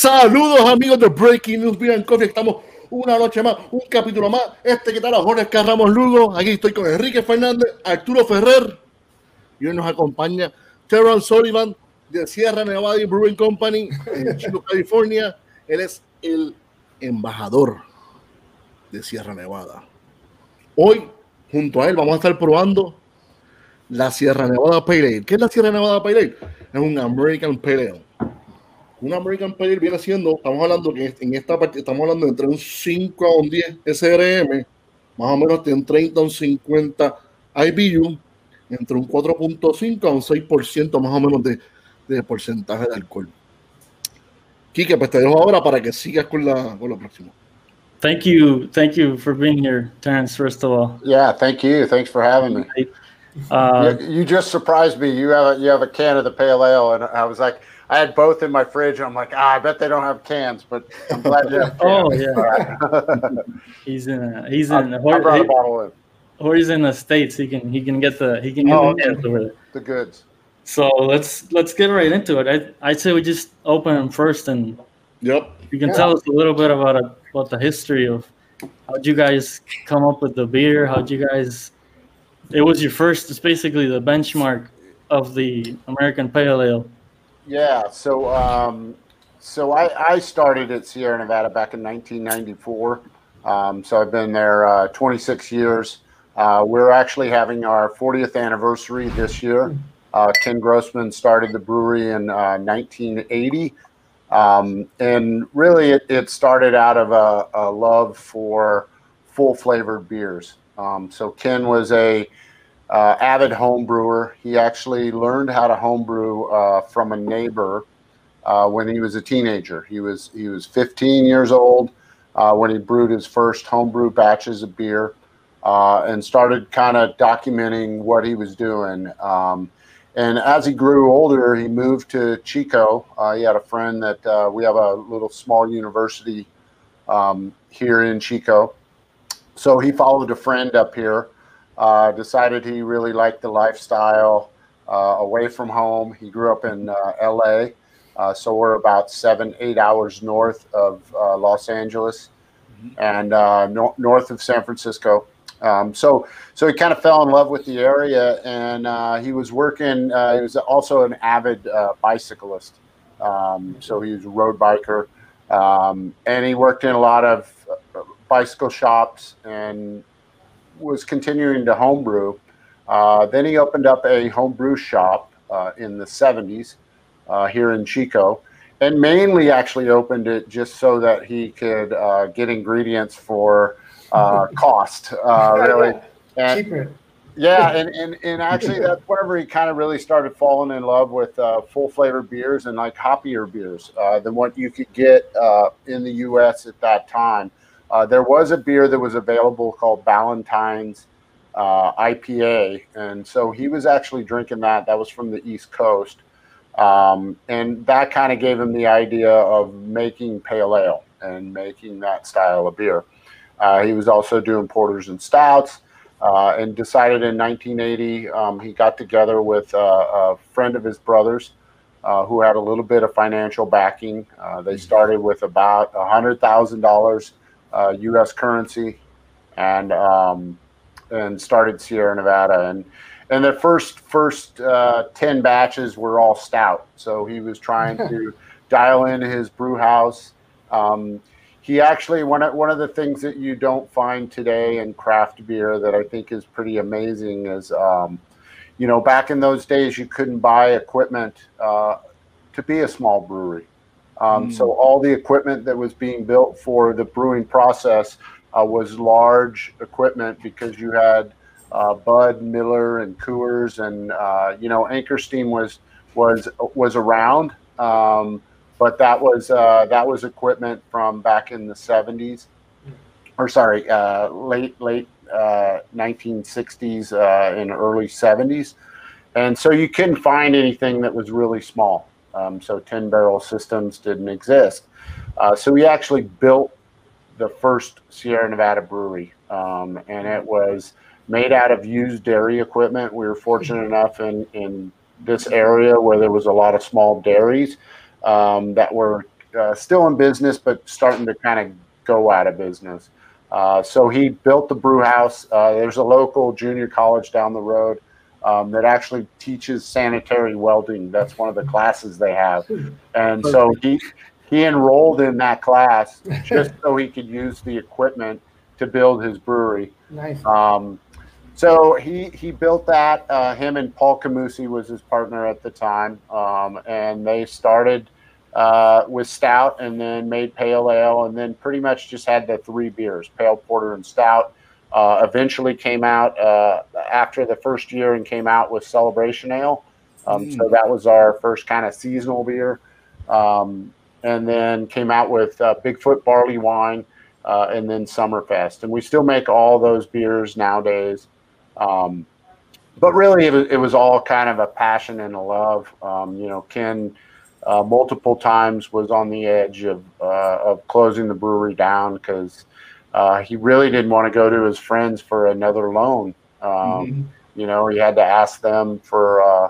Saludos amigos de Breaking News Beer and Coffee. Estamos una noche más, un capítulo más. Este que tal a Jorge Carramos Lugo. Aquí estoy con Enrique Fernández, Arturo Ferrer. Y hoy nos acompaña Terrence Sullivan de Sierra Nevada Brewing Company en Chico, California. Él es el embajador de Sierra Nevada. Hoy, junto a él, vamos a estar probando la Sierra Nevada Pale Ale. ¿Qué es la Sierra Nevada Pale Ale? Es un American Pale Ale. Un American Pale Ale viene siendo, estamos hablando que en esta parte, estamos hablando entre un 5 a un 10 SRM, más o menos de un 30 a un 50 IBU, entre un 4.5 a un 6% más o menos de, de porcentaje de alcohol. Kike, pues te dejo ahora para que sigas con, la, con lo próximo. Thank you, thank you for being here, Terrence. First of all, Yeah, thank you. Thanks for having me. uh, you, you just surprised me. You have a, you have a can of the pale ale, and I was like, I had both in my fridge. And I'm like, ah, I bet they don't have cans, but I'm glad you have oh yeah, he's in, a, he's I, in, I or, brought a bottle in. or he's in the states. He can, he can get the, he can get Oh, the okay. over. The goods. So let's let's get right into it. I I'd say we just open them first, and Yep. you can Yeah. tell us a little bit about it, about the history of how'd you guys come up with the beer? How'd you guys? It was your first. It's basically the benchmark of the American Pale Ale. Yeah. So, um, so I, I started at Sierra Nevada back in 1994. Um, so I've been there uh, 26 years. Uh, we're actually having our 40th anniversary this year. Uh, Ken Grossman started the brewery in uh, 1980. Um, and really, it, it started out of a, a love for full flavored beers. Um, so Ken was a uh, avid home brewer. He actually learned how to homebrew uh, from a neighbor uh, when he was a teenager. He was he was 15 years old uh, when he brewed his first homebrew batches of beer, uh, and started kind of documenting what he was doing. Um, and as he grew older, he moved to Chico. Uh, he had a friend that uh, we have a little small university um, here in Chico. So he followed a friend up here uh, decided he really liked the lifestyle uh, away from home. He grew up in uh, LA, uh, so we're about seven, eight hours north of uh, Los Angeles and uh, nor- north of San Francisco. Um, so, so he kind of fell in love with the area, and uh, he was working. Uh, he was also an avid uh, bicyclist, um, so he was a road biker, um, and he worked in a lot of bicycle shops and was continuing to homebrew. Uh, then he opened up a homebrew shop uh, in the 70s uh, here in Chico, and mainly actually opened it just so that he could uh, get ingredients for uh, cost, uh, really. And, cheaper. yeah, and, and, and actually, that's whenever he kind of really started falling in love with uh, full flavored beers and like hoppier beers uh, than what you could get uh, in the U.S. at that time. Uh, there was a beer that was available called Ballantine's uh, IPA, and so he was actually drinking that. That was from the East Coast, um, and that kind of gave him the idea of making pale ale and making that style of beer. Uh, he was also doing porters and stouts, uh, and decided in 1980 um, he got together with uh, a friend of his brother's. Uh, who had a little bit of financial backing? Uh, they started with about hundred thousand dollars uh, U.S. currency, and um, and started Sierra Nevada. And and the first first uh, ten batches were all stout. So he was trying to dial in his brew house. Um, he actually one of, one of the things that you don't find today in craft beer that I think is pretty amazing is. Um, you know, back in those days, you couldn't buy equipment uh, to be a small brewery. Um, So all the equipment that was being built for the brewing process uh, was large equipment because you had uh, Bud, Miller, and Coors, and uh, you know Anchor Steam was was was around, um, but that was uh, that was equipment from back in the '70s, or sorry, uh, late late uh, 1960s uh, and early 70s, and so you couldn't find anything that was really small. Um, so 10 barrel systems didn't exist. Uh, so we actually built the first Sierra Nevada brewery, um, and it was made out of used dairy equipment. We were fortunate enough in, in this area where there was a lot of small dairies um, that were uh, still in business, but starting to kind of go out of business. Uh, so he built the brew house. Uh, there's a local junior college down the road um, that actually teaches sanitary welding. That's one of the classes they have, and so he he enrolled in that class just so he could use the equipment to build his brewery. Nice. Um, so he he built that. Uh, him and Paul Camusi was his partner at the time, um, and they started uh, with stout, and then made pale ale, and then pretty much just had the three beers: pale porter and stout. Uh, eventually came out uh, after the first year and came out with Celebration Ale. Um, So that was our first kind of seasonal beer, um, and then came out with uh, Bigfoot barley wine, uh, and then Summerfest, and we still make all those beers nowadays. Um, but really, it was, it was all kind of a passion and a love. Um, you know, Ken uh, multiple times was on the edge of uh, of closing the brewery down because uh, he really didn't want to go to his friends for another loan. Um, You know, he had to ask them for uh,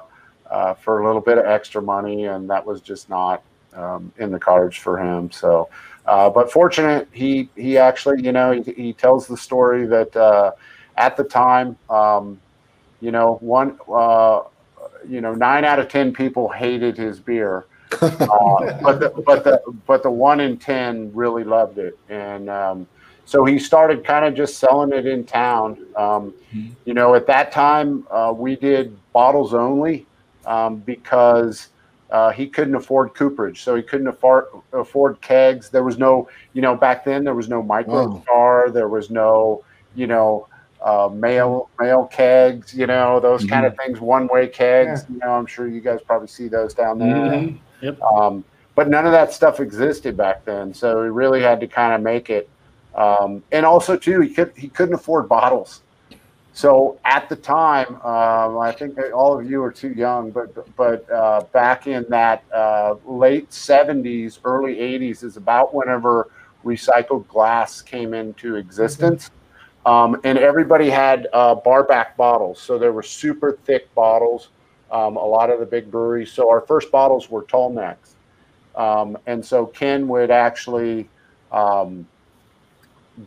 uh, for a little bit of extra money, and that was just not um, in the cards for him. So, uh, but fortunate, he he actually, you know, he, he tells the story that uh, at the time, um, you know, one, uh, you know, nine out of ten people hated his beer, uh, but the, but the but the one in ten really loved it, and um, so he started kind of just selling it in town. Um, You know, at that time, uh, we did bottles only um, because uh, he couldn't afford cooperage, so he couldn't afford afford kegs. There was no, you know, back then there was no micro star, there was no, you know, uh, mail mail kegs, you know, those kind of things, one way kegs. You know, I'm sure you guys probably see those down there. Mhm. Yep. Um, but none of that stuff existed back then, so he really had to kind of make it. Um, and also, too, he could he couldn't afford bottles. So at the time, um, I think all of you are too young, but but uh, back in that uh, late '70s, early '80s is about whenever recycled glass came into existence, um, and everybody had uh, barback bottles. So there were super thick bottles. Um, a lot of the big breweries. So our first bottles were tall necks, um, and so Ken would actually um,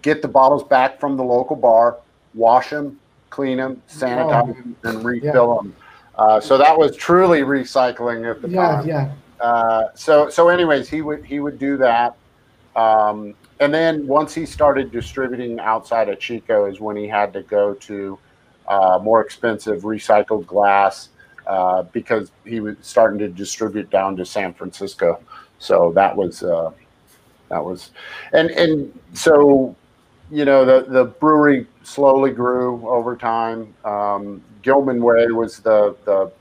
get the bottles back from the local bar, wash them, clean them, sanitize them, and refill them. Uh, so that was truly recycling at the Yeah, time. yeah. Uh, so so anyways, he would he would do that. Um, and then once he started distributing outside of Chico is when he had to go to uh, more expensive recycled glass uh, because he was starting to distribute down to San Francisco. So that was uh, that was and and so you know the the brewery slowly grew over time. Um, Gilman Way was the the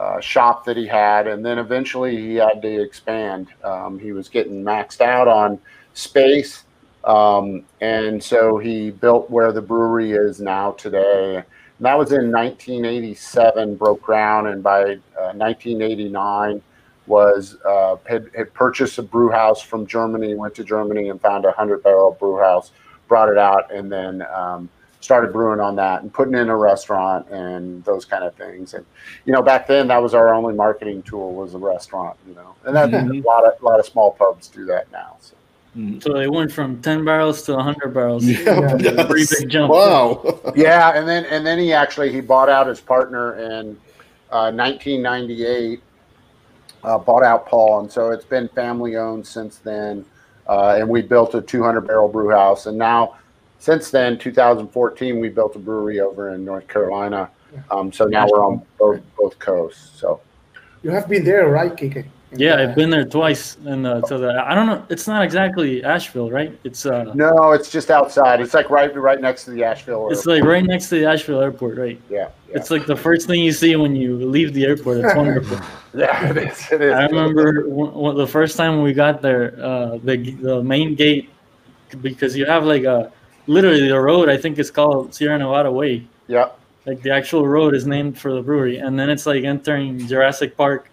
uh, shop that he had, and then eventually he had to expand. Um, he was getting maxed out on space, um, and so he built where the brewery is now today. And that was in 1987, broke ground, and by uh, 1989 was uh, had, had purchased a brew house from Germany, went to Germany and found a 100 barrel brew house, brought it out, and then um, started brewing on that and putting in a restaurant and those kind of things. And you know, back then that was our only marketing tool was a restaurant. You know, and that a lot of a lot of small pubs do that now. So. So they went from 10 barrels to 100 barrels. Yeah, Yeah. Pretty big jump. Wow. yeah, and then and then he actually he bought out his partner in uh, 1998. Uh, bought out Paul, and so it's been family owned since then. Uh, and we built a 200 barrel brew house, and now since then, 2014, we built a brewery over in North Carolina. Um, so now we're on both both coasts. So You have been there, right, Kike? Yeah, I've been there twice, and uh, to the I don't know. It's not exactly Asheville, right? It's uh, no, it's just outside. It's like right right next to the Asheville. it's airport. like right next to the Asheville airport, right? yeah, yeah, It's like the first thing you see when you leave the airport. It's wonderful. yeah. It is. It is. I remember one, one- the first time we got there, uh, the the main gate, because you have like a literally the road. I think it's called Sierra Nevada Way. Yeah, Like the actual road is named for the brewery, and then it's like entering Jurassic Park.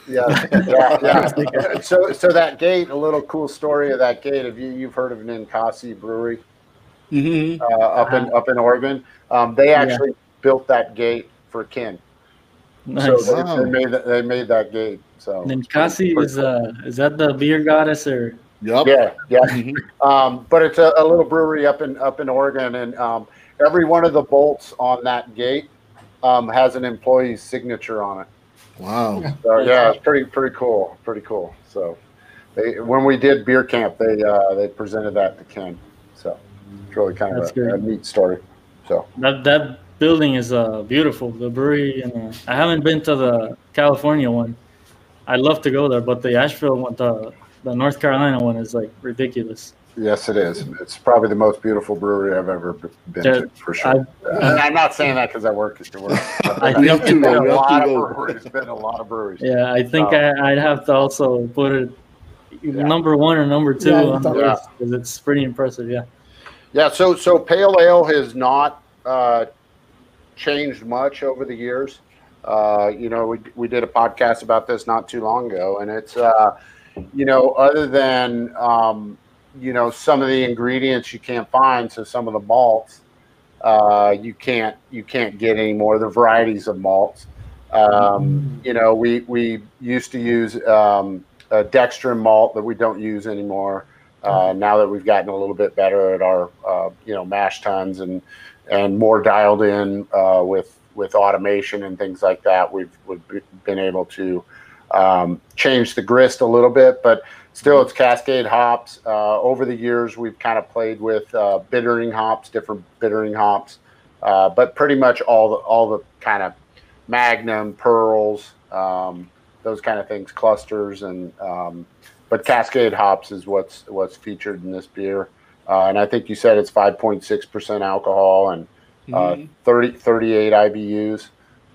yeah, yeah, yeah. So, so that gate. A little cool story of that gate. Have you you've heard of Ninkasi Brewery? Mhm. uh, up in up in Oregon. Um, they actually built that gate for Ken. Nice. So they, Wow. they made that, they made that gate. So Ninkasi is uh is that the beer goddess or Yep. yeah, yeah. Mhm. Um, but it's a, a little brewery up in up in Oregon, and um, every one of the bolts on that gate um, has an employee's signature on it. Wow. So yeah, it's pretty pretty cool, pretty cool. So they when we did beer camp, they uh, they presented that to Ken. So it's really kind That's of a, a neat story. So that that building is uh beautiful. The brewery and uh, I haven't been to the California one. I'd love to go there, but the Asheville one, the the North Carolina one is like ridiculous. Yes, it is. It's probably the most beautiful brewery I've ever been Yeah, to for sure. and I'm not saying that because I work at the work. I We have to been go. a lot of breweries. Been a lot of breweries. Yeah, I think Oh. I, I'd have to also put it Yeah. number one or number two Yeah, on the list because it's pretty impressive. Yeah. Yeah, so so pale ale has not uh, changed much over the years. Uh, you know, we we did a podcast about this not too long ago, and it's uh, you know, other than um, you know some of the ingredients you can't find, so some of the malts uh, you can't you can't get any anymore. The varieties of malts. Um, you know, we we used to use um, a dextrin malt that we don't use anymore. Uh, now that we've gotten a little bit better at our uh, you know mash tuns and and more dialed in uh, with with automation and things like that, we've we've been able to um, change the grist a little bit, but still it's Cascade hops. Uh, over the years, we've kind of played with uh, bittering hops, different bittering hops, uh, but pretty much all the all the kind of Magnum, Perles, um, those kind of things, clusters, and um, but Cascade hops is what's what's featured in this beer. Uh, and I think you said it's 5.6% alcohol and uh, Mhm. 30, 38 IBUs.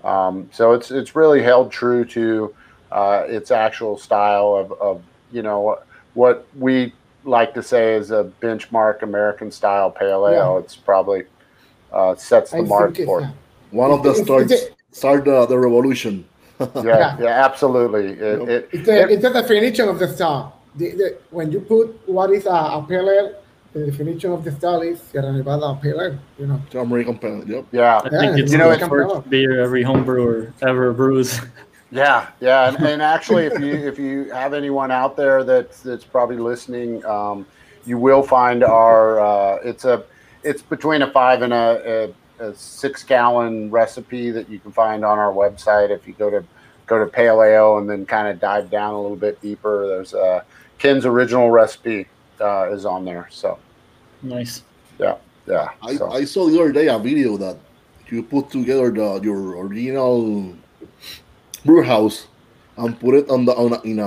Um, so it's it's really held true to uh, its actual style of, of you know what we like to say is a benchmark American style pale ale. It's probably uh, sets the I mark for it's. One of the starts it's start the, the revolution. Yeah, Yeah. yeah, absolutely. It, it, It's the, it's the definition of the style. The, the, when you put what is a, a pale ale, the definition of the style is Sierra Nevada pale ale. You know, American pen. Yep. yeah, I Yeah, think it's you know, the first beer every home brewer ever brews. Yeah, yeah, and, and actually, if you if you have anyone out there that's that's probably listening, um, you will find our. Uh, it's a it's between a five and a, a, a six gallon recipe that you can find on our website. If you go to go to paleo and then kind of dive down a little bit deeper, there's uh, Ken's original recipe uh, is on there. So nice. yeah, I, so. I saw the other day a video that you put together the your original brew house and put it on the on a, in a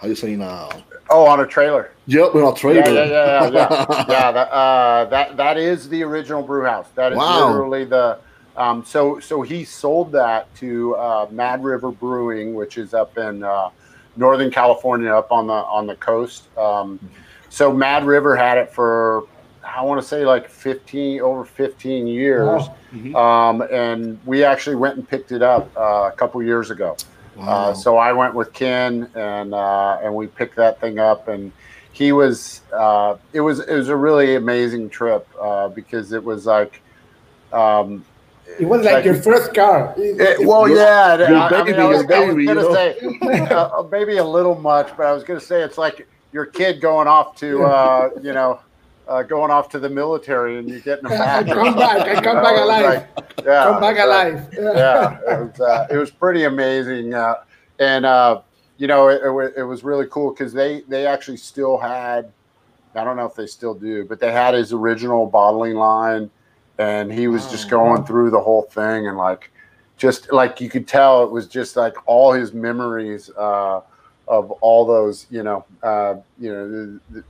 how you say in a oh on a trailer. yep in a trailer. Yeah, yeah, yeah, yeah, yeah. yeah that, uh, that that is the original brew house. That is Wow. literally the. Um, so so he sold that to uh, Mad River Brewing, which is up in uh, Northern California, up on the on the coast. Um, so Mad River had it for I want to say like fifteen over fifteen years, Wow. Mhm. um, and we actually went and picked it up uh, a couple years ago. Wow. Uh, so I went with Ken and uh, and we picked that thing up and he was uh, it was it was a really amazing trip uh, because it was like um, it was like, Like- your first car. It- well Your- yeah your I, I mean, I was, your I was gonna say uh, maybe a little much but I was gonna say it's like your kid going off to uh, you know uh, going off to the military and you're getting them back come back. I come back You know, it was alive. like- yeah come back alive. yeah, it was uh, it was pretty amazing, uh, and uh, you know it, it, it was really cool because they they actually still had I don't know if they still do, but they had his original bottling line, and he was just Wow. going through the whole thing and like just like you could tell it was just like all his memories uh, of all those you know uh, you know the, the,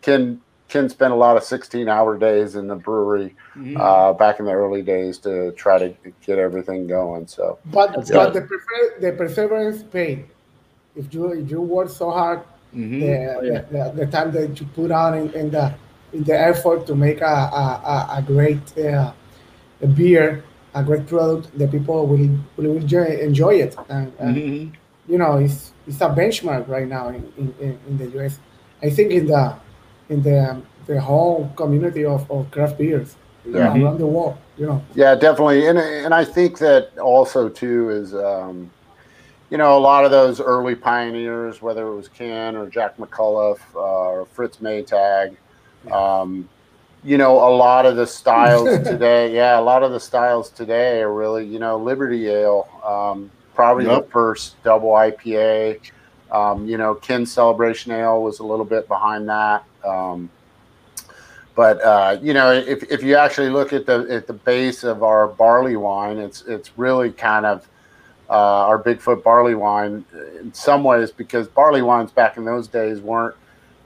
Ken Ken spent a lot of 16 hour days in the brewery Mhm. uh, back in the early days to try to get everything going. So But That's but good. the prefer, the perseverance paid. If you if you work so hard, Mhm. the, Oh, yeah. the, the, the time that you put on in, in the in the effort to make a a, a, a great uh, a beer, a great product, the people will will enjoy enjoy it. And, and Mhm. you know, it's it's a benchmark right now in, in, in, in the US. I think in the in the the whole community of, of craft beers Yeah. around the world. You know, yeah, definitely, and and I think that also too is, um, you know, a lot of those early pioneers, whether it was Ken or Jack McAuliffe uh, or Fritz Maytag, um, you know, a lot of the styles today, yeah, a lot of the styles today are really, you know, Liberty Ale, um, probably Yep. the first double IPA. Um, you know, Ken Celebration Ale was a little bit behind that. Um, but uh, you know, if, if you actually look at the at the base of our barley wine, it's it's really kind of uh, our Bigfoot barley wine in some ways because barley wines back in those days weren't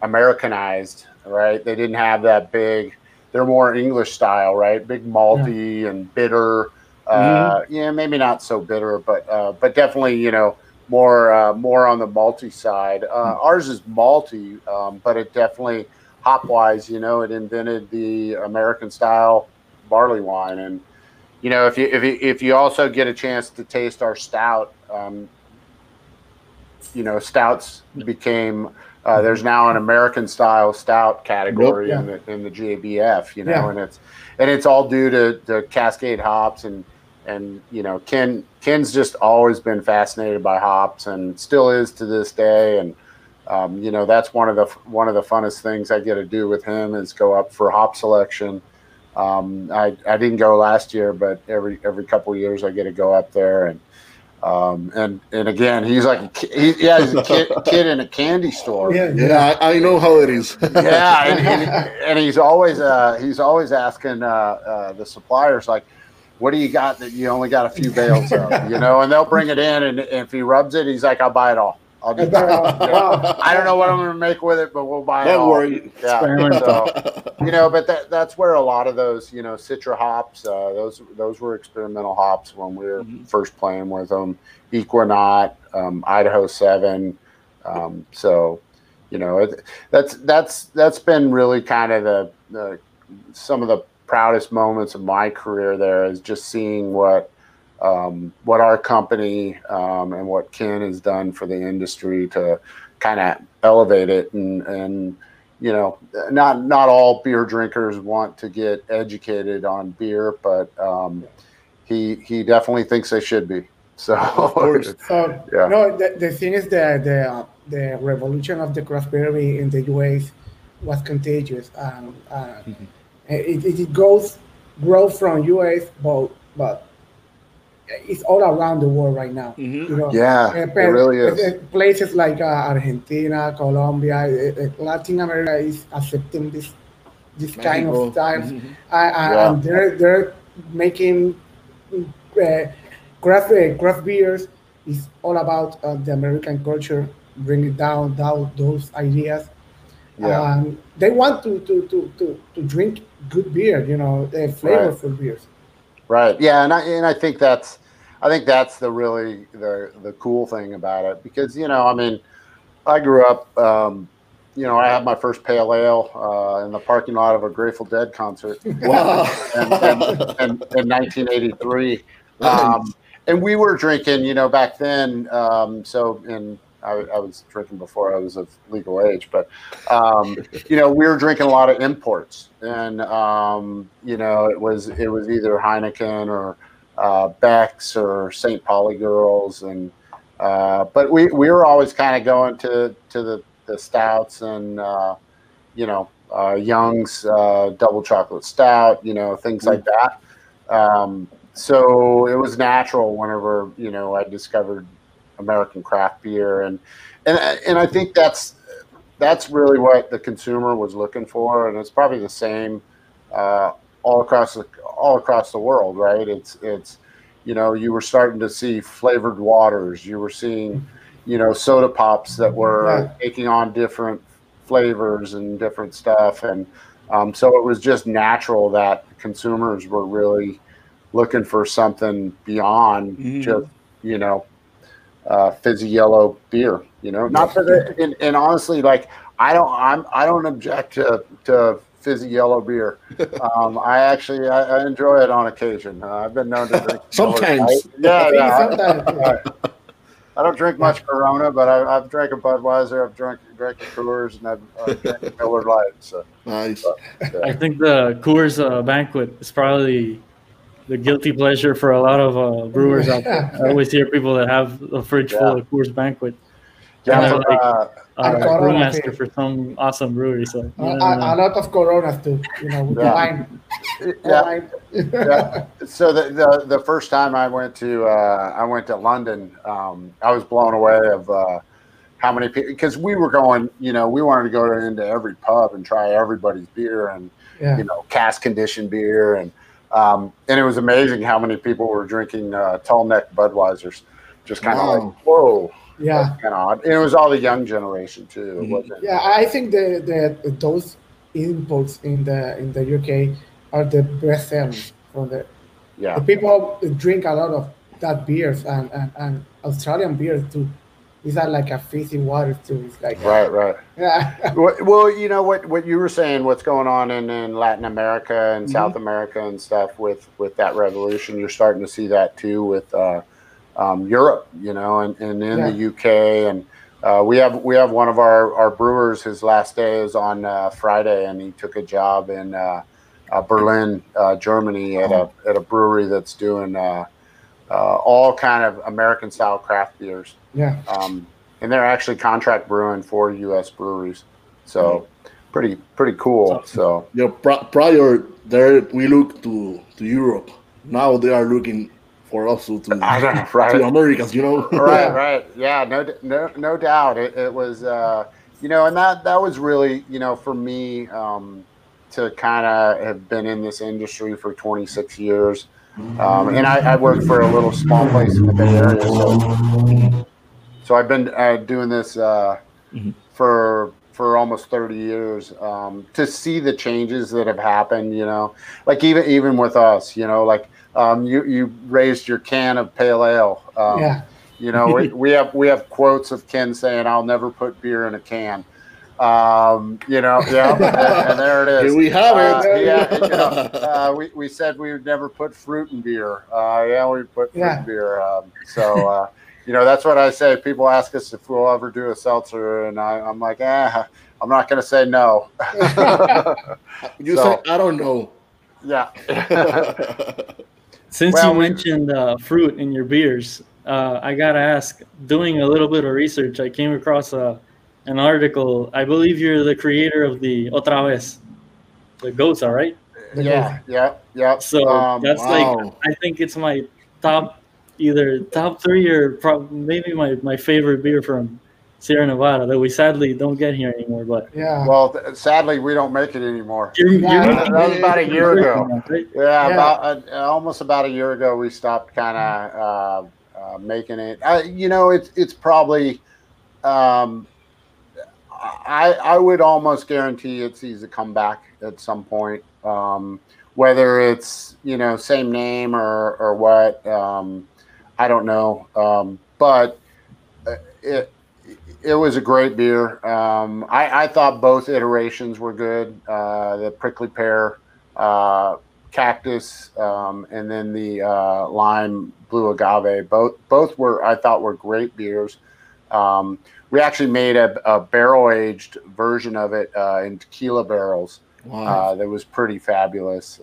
Americanized, right? They didn't have that big. They're more English style, right? Big malty and bitter. Uh, yeah, maybe not so bitter, but uh, but definitely, you know, more uh, more on the malty side. Uh, Ours is malty, um, but it definitely hop wise, you know, it invented the American style barley wine, and you know, if you if you if you also get a chance to taste our stout, um, you know, stouts became. Uh, there's now an American style stout category in the in the GABF, you know, Yeah. and it's and it's all due to the Cascade hops and and you know Ken Ken's just always been fascinated by hops and still is to this day and um, you know that's one of the one of the funnest things I get to do with him is go up for hop selection. Um, I I didn't go last year, but every every couple of years I get to go up there and um, and and again he's like a, ki- he, yeah he's a kid, kid in a candy store Yeah, Yeah, I, I know how it is. yeah, and, and, and he's always uh, he's always asking uh, uh, the suppliers like, "What do you got that you only got a few bales of?" You know, and they'll bring it in, and if he rubs it, he's like, "I'll buy it all. I'll just buy it all." Wow. I don't know what I'm going to make with it, but we'll buy it Don't all. worry. Yeah, so, you know, but that that's where a lot of those, you know, Citra hops, uh, those those were experimental hops when we were Mhm. first playing with them. Ekuanot, um, Idaho Seven. Um, so, you know, it, that's that's that's been really kind of the, the some of the proudest moments of my career. There is just seeing what um, what our company um, and what Ken has done for the industry to kind of elevate it and and you know not not all beer drinkers want to get educated on beer but um, he he definitely thinks they should be so course. So Yeah. no, the, the thing is that the the revolution of the craft beer in the US was contagious. Um, uh, it, it, it goes grow from US, but but it's all around the world right now. Mhm. You know, yeah Uh, it really is uh, Places like uh, Argentina, Colombia, uh, Latin America is accepting this this kind Mexico. of styles, uh, Yeah. and they're they're making uh, craft uh, craft beers. is all about uh, the American culture, bringing down down those ideas. yeah Um, they want to, to, to, to, to drink good beer, you know, uh, flavorful beers. Right. Yeah, and I and I think that's I think that's the really the the cool thing about it because you know I mean I grew up um, you know I had my first pale ale uh, in the parking lot of a Grateful Dead concert Wow. in, in, in, in 1983. Um, and we were drinking, you know, back then. Um, so, and I, I was drinking before I was of legal age, but, um, you know, we were drinking a lot of imports. And, um, you know, it was, it was either Heineken or uh, Beck's or St. Pauli Girls. And, uh, but we, we were always kind of going to, to the, the stouts and, uh, you know, uh, Young's uh, double chocolate stout, you know, things like that. Um, so it was natural whenever you know I discovered American craft beer, and and and I think that's that's really what the consumer was looking for, and it's probably the same uh, all across the all across the world, right? It's it's you know you were starting to see flavored waters, you were seeing you know soda pops that were taking on different flavors and different stuff, and um, so it was just natural that consumers were really looking for something beyond Mhm. just you know uh, fizzy yellow beer. You know, not for it, and, and honestly, like I don't I'm I don't object to to fizzy yellow beer. Um, I actually I, I enjoy it on occasion. Uh, I've been known to drink Sometimes. Lite. Yeah, yeah. Sometimes, I, I don't drink much Corona, but I, I've drank a Budweiser, I've drank drank a Coors, and I've, I've drank a Miller Lite. So Nice. I think the Coors uh, banquet is probably the guilty pleasure for a lot of uh, brewers out there. I always hear people that have a fridge Yeah. full of Coors Banquet. Yeah, Yeah, for, like- uh, Uh, And brewmaster for some awesome brewery. So A, a, a lot of Coronas too, you know, with Yeah. the wine. yeah, wine. yeah. So the, the the first time I went to uh, I went to London, um, I was blown away of uh, how many people because we were going, you know, we wanted to go into every pub and try everybody's beer and yeah. you know cask conditioned beer and um, and it was amazing how many people were drinking uh, tall neck Budweisers, just kind of Wow. like whoa, Yeah. kind of odd. And it was all the young generation too. Mhm. wasn't, Yeah, I think the, the those imports in the in the UK are the best sellers for the yeah. the people drink a lot of that beers and, and, and Australian beers too. These are like a fizzy water too. It's like Right, right. yeah, Well, you know what what you were saying, what's going on in, in Latin America and South America and stuff with with that revolution. You're starting to see that too with uh, um, Europe, you know, and, and in the UK. And uh, we have we have one of our, our brewers. His last day is on uh, Friday, and he took a job in uh, uh, Berlin, uh, Germany, at a at a brewery that's doing uh, uh, all kind of American style craft beers yeah, um, and they're actually contract brewing for U.S. breweries. So pretty pretty cool. So You know, pri- prior there we look to to Europe. Now they are looking for us to to, I know, right. to Americas. You know. right, right, yeah, no, no, no doubt. It, it was, uh, you know, and that that was really, you know, for me um, to kind of have been in this industry for 26 years. Um, and I, I worked for a little small place in the Bay Area, so so I've been uh, doing this uh, Mhm. for for almost 30 years. Um, to see the changes that have happened, you know, like even even with us, you know, like um, you you raised your can of pale ale. Um, yeah, you know, we, we have we have quotes of Ken saying, "I'll never put beer in a can." Um, you know, yeah, and, and there it is. Here we have Uh, it. yeah, you know, uh, we, we said we would never put fruit in beer. Uh, yeah, we put fruit Yeah. in beer. Um, so, uh, you know, that's what I say. People ask us if we'll ever do a seltzer, and I, I'm like, ah, I'm not going to say no. You So- say I don't know. yeah. Since Well, you mentioned uh, fruit in your beers, uh, I gotta ask. Doing a little bit of research, I came across a, an article. I believe you're the creator of the Otra vez, the gose, all right? yeah, yeah, yeah. So Um, that's wow. like I think it's my top, either top three or prob- maybe my, my favorite beer from Sierra Nevada that we sadly don't get here anymore. But yeah. well, th- sadly, we don't make it anymore. you're, Yeah, you're That that was about a year ago. right? Yeah, Yeah. about uh, almost about a year ago, we stopped kind of uh, uh, making it. Uh, you know, it's it's probably. Um, I I would almost guarantee it sees a comeback at some point. Um, whether it's you know same name or or what, um, I don't know. Um, but uh, it it was a great beer. Um, I, I thought both iterations were good. Uh, the prickly pear, uh, cactus, um, and then the uh, lime blue agave. Both both were I thought were great beers. Um, we actually made a, a barrel aged version of it uh, in tequila barrels. Wow. Uh, that was pretty fabulous.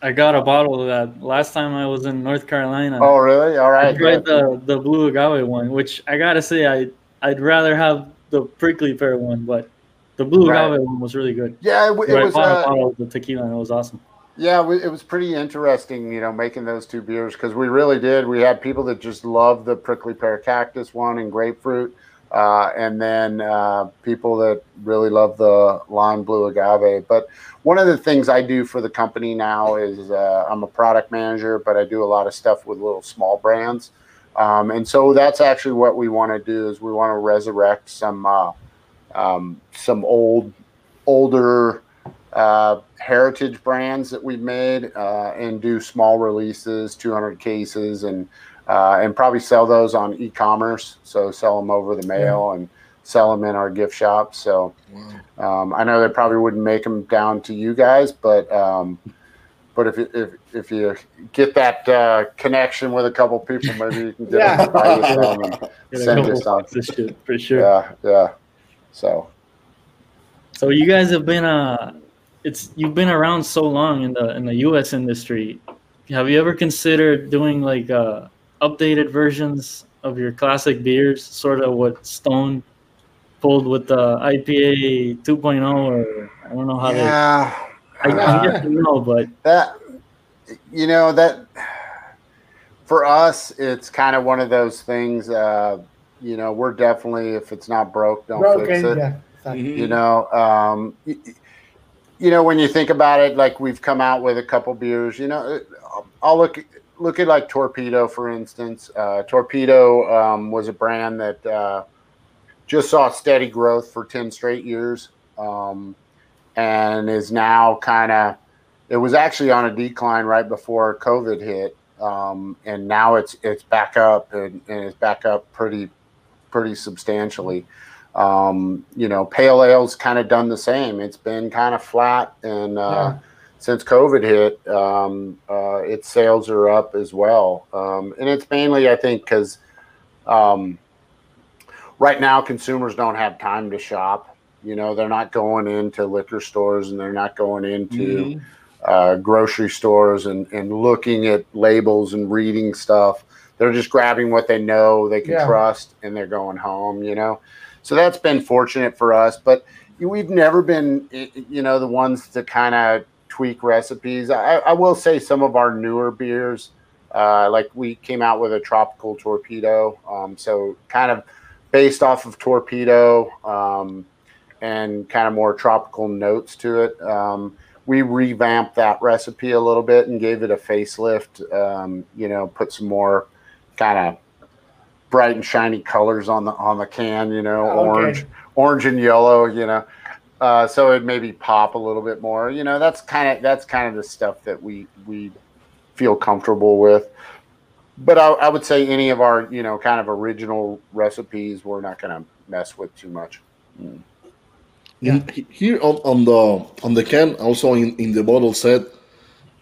I got a bottle of that last time I was in North Carolina. oh, really? All right. I tried the the blue agave one, which I gotta say I I'd rather have the prickly pear one, but the blue Right. agave one was really good. Yeah, it, w- So it I was. bought a Uh, bottle of the tequila and it was awesome. Yeah, we- it was pretty interesting, you know, making those two beers because we really did. We had people that just loved the prickly pear cactus one and grapefruit, uh, and then uh, people that really love the lime blue agave. But one of the things I do for the company now is uh, I'm a product manager, but I do a lot of stuff with little small brands, um, and so that's actually what we want to do is we want to resurrect some uh, um, some old older uh, heritage brands that we've made and do small releases, 200 cases, and uh, and probably sell those on e-commerce. So sell them over the mail and sell them in our gift shop. So wow. um, I know they probably wouldn't make them down to you guys, but um, but if you, if if you get that uh, connection with a couple people, maybe you can get Yeah. them to buy you some and Get a send you couple some. for sure. Yeah, yeah. So So you guys have been uh it's you've been around so long in the in the US industry. have you ever considered doing like uh, updated versions of your classic beers, sort of what Stone pulled with the IPA 2.0, or I don't know how yeah, they. I, I guess you know, but that you know that for us, it's kind of one of those things. Uh, you know, we're definitely if it's not broke, don't Broken, fix it. yeah. exactly. You know, um, y- y- you know when you think about it, like we've come out with a couple beers. You know, I'll look look at like Torpedo for instance. Uh, Torpedo um, was a brand that uh, just saw steady growth for ten straight years, um, and is now kind of. It was actually on a decline right before COVID hit, um, and now it's it's back up and, and it's back up pretty pretty substantially. Um, you know, pale ale's kind of done the same. It's been kind of flat, and uh, Yeah. Since COVID hit, um, uh, its sales are up as well. Um, and it's mainly, I think, because um, right now consumers don't have time to shop. You know, they're not going into liquor stores and they're not going into uh, grocery stores and, and looking at labels and reading stuff. They're just grabbing what they know they can Yeah. trust and they're going home, you know. So that's been fortunate for us, but we've never been, you know, the ones to kind of tweak recipes. I, I will say some of our newer beers, uh, like we came out with a tropical torpedo, um, so kind of based off of torpedo um, and kind of more tropical notes to it. Um, we revamped that recipe a little bit and gave it a facelift. Um, you know, put some more kind of bright and shiny colors on the on the can. You know, Okay. orange, orange and yellow. You know, uh, so it maybe pop a little bit more. You know, that's kind of that's kind of the stuff that we we feel comfortable with. But I, I would say any of our you know kind of original recipes we're not going to mess with too much. In, here on, on the on the can, also in, in the bottle said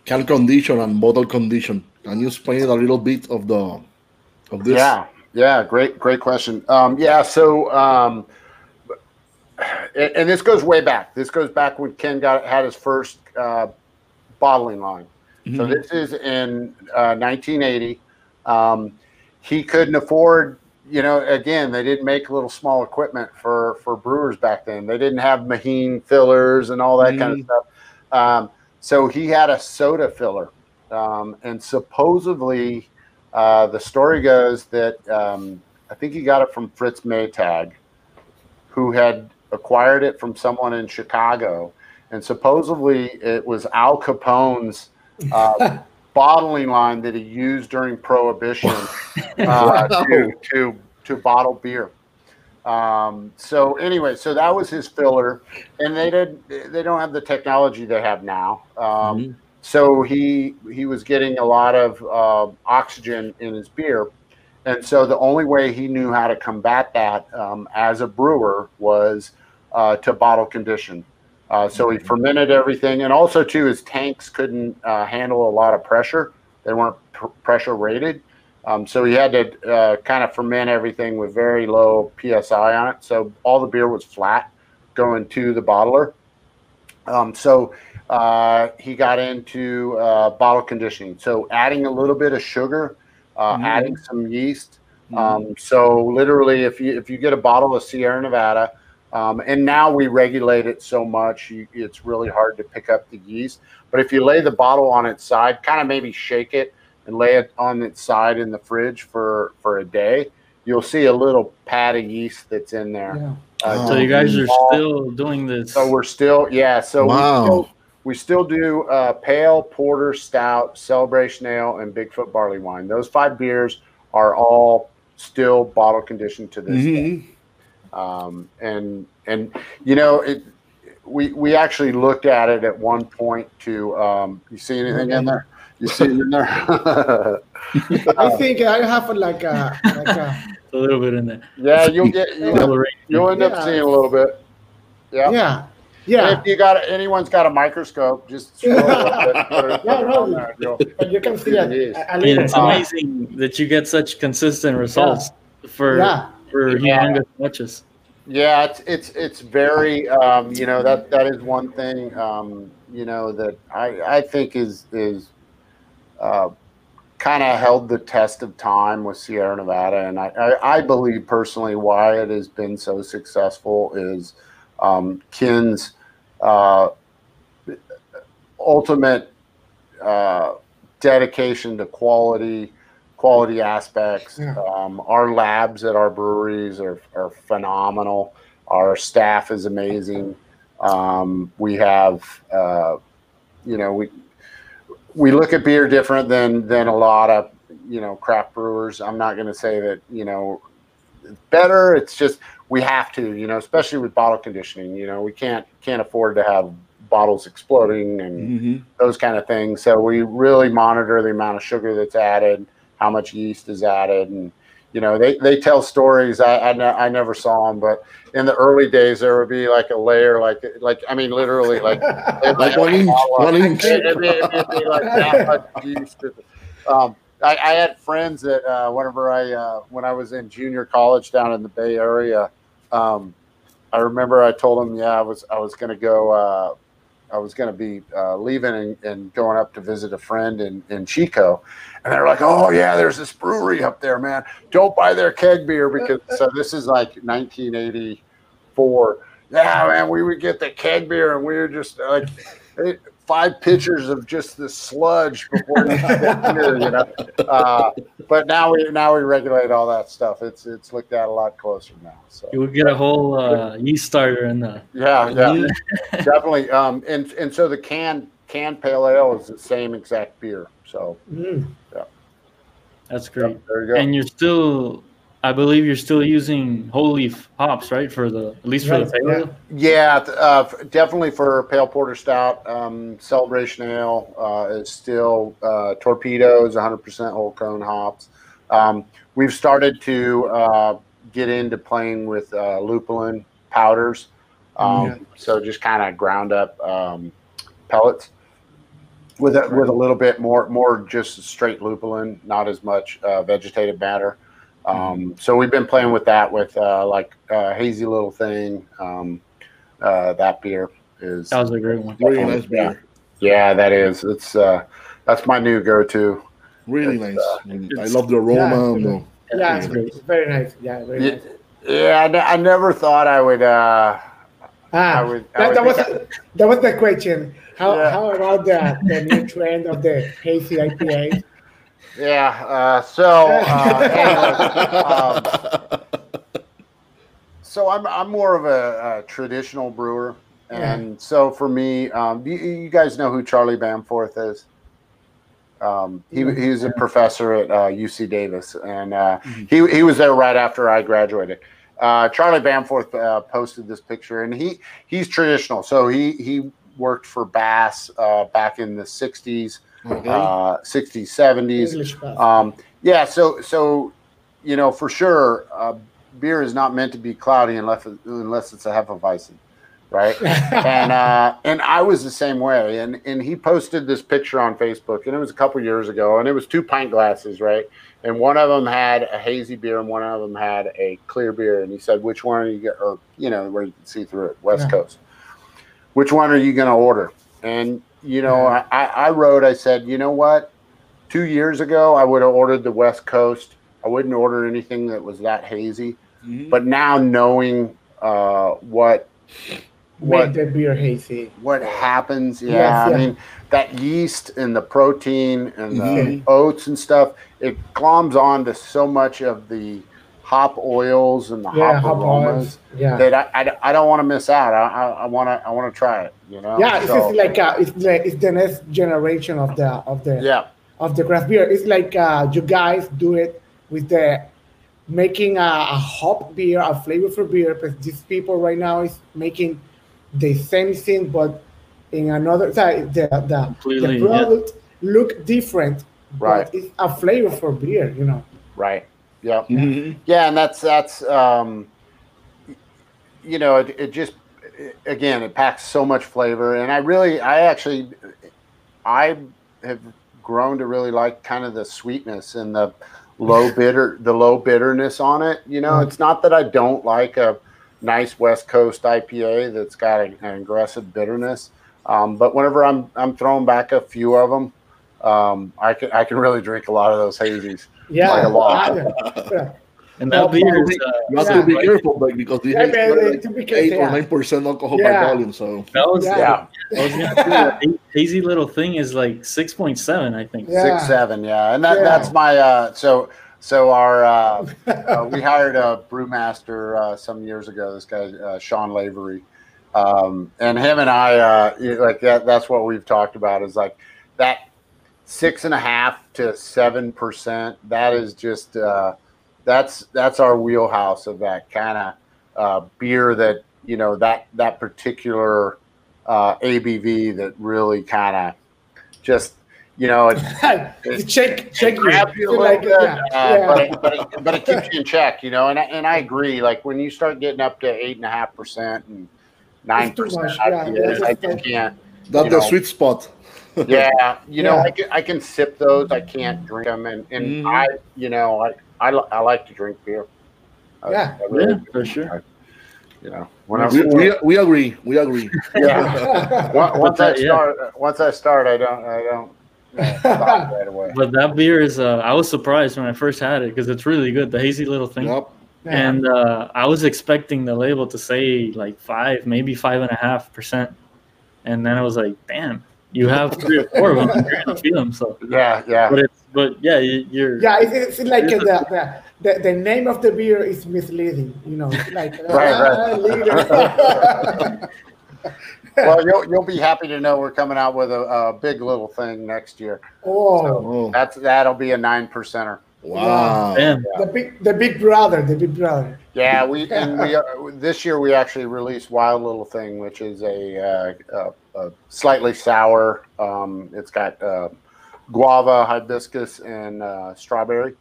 can condition and bottle condition. Can you explain a little bit of the of this? Yeah, yeah, great, great question. Um, yeah, so um, and, this goes way back. This goes back when Ken got had his first uh, bottling line. So Mhm. this is in uh, 1980. Um, he couldn't afford, you know, again, they didn't make little small equipment for for brewers back then. They didn't have Meheen fillers and all that kind of Mhm. stuff. Um, so he had a soda filler, um, and supposedly uh, the story goes that um, I think he got it from Fritz Maytag, who had acquired it from someone in Chicago, and supposedly it was Al Capone's uh, bottling line that he used during Prohibition uh, to, to to bottle beer. Um, so anyway, so that was his filler, and they did they don't have the technology they have now. Um, Mhm. so he he was getting a lot of uh, oxygen in his beer, and so the only way he knew how to combat that um, as a brewer was uh, to bottle condition. Uh, so he fermented everything, and also too his tanks couldn't uh, handle a lot of pressure; they weren't pr- pressure rated. Um, so he had to uh, kind of ferment everything with very low psi on it. So all the beer was flat going to the bottler. Um, so uh, he got into uh, bottle conditioning. So adding a little bit of sugar, uh, Mhm. adding some yeast. Mhm. Um, so literally, if you if you get a bottle of Sierra Nevada, um, and now we regulate it so much, you, it's really hard to pick up the yeast. But if you lay the bottle on its side, kind of maybe shake it and lay it on its side in the fridge for for a day, you'll see a little pad of yeast that's in there. Yeah. Uh, so you guys are still doing this. so we're still, yeah. So Wow. We, still, do uh, pale, porter, stout, celebration ale, and Bigfoot barley wine. Those five beers are all still bottle conditioned to this day. Mhm. Um, and and you know it. We we actually looked at it at one point to. Um, you see anything in there? You see it in there? I think I have like a like a a little bit in there. yeah, you'll get you'll, you'll end up Yeah. seeing a little bit. Yeah. yeah And yeah. If you got anyone's got a microscope, just scroll up and put it Yeah, no. on there, you'll- But you can see It it is. a, a I mean, it's Uh, amazing that you get such consistent results for Yeah. for Yeah. humongous matches. Yeah, it's it's it's very um, you know that that is one thing um, you know that I I think is is uh, kind of held the test of time with Sierra Nevada, and I, I, I, believe personally why it has been so successful is um, Ken's uh, ultimate uh, dedication to quality, quality aspects. Yeah. Um, our labs at our breweries are, are phenomenal. Our staff is amazing. Um, we have, uh, you know, we we look at beer different than than a lot of you know craft brewers. I'm not going to say that you know it's better. It's just we have to, you know, especially with bottle conditioning. You know, we can't can't afford to have bottles exploding and Mhm. those kind of things. So we really monitor the amount of sugar that's added, how much yeast is added, and you know they, they tell stories. I I, ne- I never saw them, but in the early days there would be like a layer, like like I mean literally like Like one inch, one inch. It'd be, it'd be like that much yeast. Um, I, I had friends that uh, whenever I uh, when I was in junior college down in the Bay Area, um, I remember I told them, yeah, I was I was going to go. Uh, I was going to be uh, leaving and, and going up to visit a friend in, in Chico. And they're like, oh, yeah, there's this brewery up there, man. Don't buy their keg beer because so this is like 1984. Yeah, man, we would get the keg beer and we were just like eh, five pitchers of just the sludge before beer, you know. Uh, but now we now we regulate all that stuff. It's it's looked at a lot closer now. So You would get a whole uh, yeast starter in the. yeah, yeah, definitely. Um, and and so the can can pale ale is the same exact beer. So Mm. That's great. there you go. And you're still, I believe you're still using whole leaf hops, right? For the at least for the pale yeah. ale. Yeah, uh, definitely for pale porter stout. Um, Celebration ale uh, is still uh, torpedoes, 100% whole cone hops. Um, we've started to uh, get into playing with uh, lupulin powders. Um, Yeah. So just kind of ground up um, pellets with a, with a little bit more more just straight lupulin, not as much uh, vegetative matter. Um, so we've been playing with that with uh, like uh, hazy little thing. Um, uh, that beer is That was a great one. Really nice beer. yeah, that is. It's uh, that's my new go-to. Really It's, nice. uh, I love the aroma. and the- Yeah, It's it's, great. it's very nice. Yeah, very Yeah, nice. yeah I, never thought I would. Uh, Ah, I would- I that, would that was think that was the question. How Yeah. how about the, the new trend of the hazy IPA? Yeah. Uh, so uh, um, so I'm I'm more of a, a traditional brewer, and so for me, um, you, you guys know who Charlie Bamforth is. Um, he he was a professor at uh, UC Davis, and uh, Mhm. he he was there right after I graduated. Uh, Charlie Bamforth uh, posted this picture, and he he's traditional. So he he worked for Bass uh, back in the '60s, Uh, '60s, '70s. Um, yeah, so so you know for sure, uh, beer is not meant to be cloudy unless unless it's a Hefeweizen, right? and uh, and I was the same way. And and he posted this picture on Facebook, and it was a couple years ago, and it was two pint glasses, right? And one of them had a hazy beer, and one of them had a clear beer. And he said, "Which one are you get?" Or you know, where you can see through it, West Yeah. Coast. Which one are you going to order? And you know, Yeah. I, I wrote, I said, you know what? Two years ago, I would have ordered the West Coast. I wouldn't order anything that was that hazy. Mhm. But now knowing uh, what what Make the beer hazy. what happens. Yeah, Yes, I mean that yeast and the protein and the Mhm. oats and stuff. It gloms on to so much of the hop oils and the Yeah, hop hop aromas. Yeah. that I, I, I don't want to miss out. I want to I want to try it. You know. Yeah, it's So, just like uh, it's like it's the next generation of the of the yeah. of the craft beer. It's like uh, you guys do it with the making a, a hop beer, a flavorful beer. because these people right now is making the same thing, but in another side. The the, Completely, the yeah. product look different, Right. but it's a flavorful beer. You know. Right. Yep. Mhm. Yeah, and that's that's um, you know it, it just again it packs so much flavor, and I really I actually I have grown to really like kind of the sweetness and the low bitter the low bitterness on it. You know, Mhm. it's not that I don't like a nice West Coast IPA that's got an, an aggressive bitterness, um, but whenever I'm I'm throwing back a few of them. um, I can I can really drink a lot of those hazies. Yeah, Like a lot. yeah. And Well, that beer is, You uh, have Yeah. to be careful, like, because these Yeah, is man, like to be eight careful. or nine percent alcohol Yeah. by volume. So that was, Yeah. Yeah, was gonna that hazy little thing is like 6.7, I think. Yeah. six seven. Yeah, and that Yeah. that's my uh, so so our uh, uh, we hired a brewmaster uh, some years ago. This guy uh, Sean Lavery, um, and him and I uh, like that. That's what we've talked about is like that six and a half to seven percent. That is just uh, that's that's our wheelhouse of that kind of uh, beer that you know that that particular uh, ABV that really kind of just you know it, shake, shake you. grab you a little like, bit, yeah, uh, yeah. But, it, but, it, but it keeps you in check, you know. And I, and I agree. Like when you start getting up to eight and a half percent and nine It's too percent, much, I, yeah. yeah, I just just like- can't. that's the know. sweet spot. Yeah, you know, Yeah. I can I can sip those. I can't drink them, and and Mhm. I, you know, I, I li- I like to drink beer. I- Yeah. I really Yeah, for sure. You know, when I We, we, we agree. We agree. yeah. Once once I that- yeah. start, once I start, I don't, I don't uh, stop right away. But that beer is, uh, I was surprised when I first had it because it's really good. The hazy little thing. Yep. And uh, I was expecting the label to say like five, maybe five and a half percent. And then I was like, damn, you have three or four of them. You're going to feel them. So, Yeah, yeah. but it's, but yeah, you, you're, Yeah, it's, it's like uh, the, the, the the name of the beer is misleading. You know, like Right, ah, leader. Well, you'll you'll be happy to know we're coming out with a, a big little thing next year. oh, Oh, That's that'll be a nine percenter. wow. damn. the big the big brother, the big brother. Yeah, we and we are, this year we actually released Wild Little Thing, which is a, uh, a, a slightly sour. Um, it's got uh, guava, hibiscus, and uh, strawberry.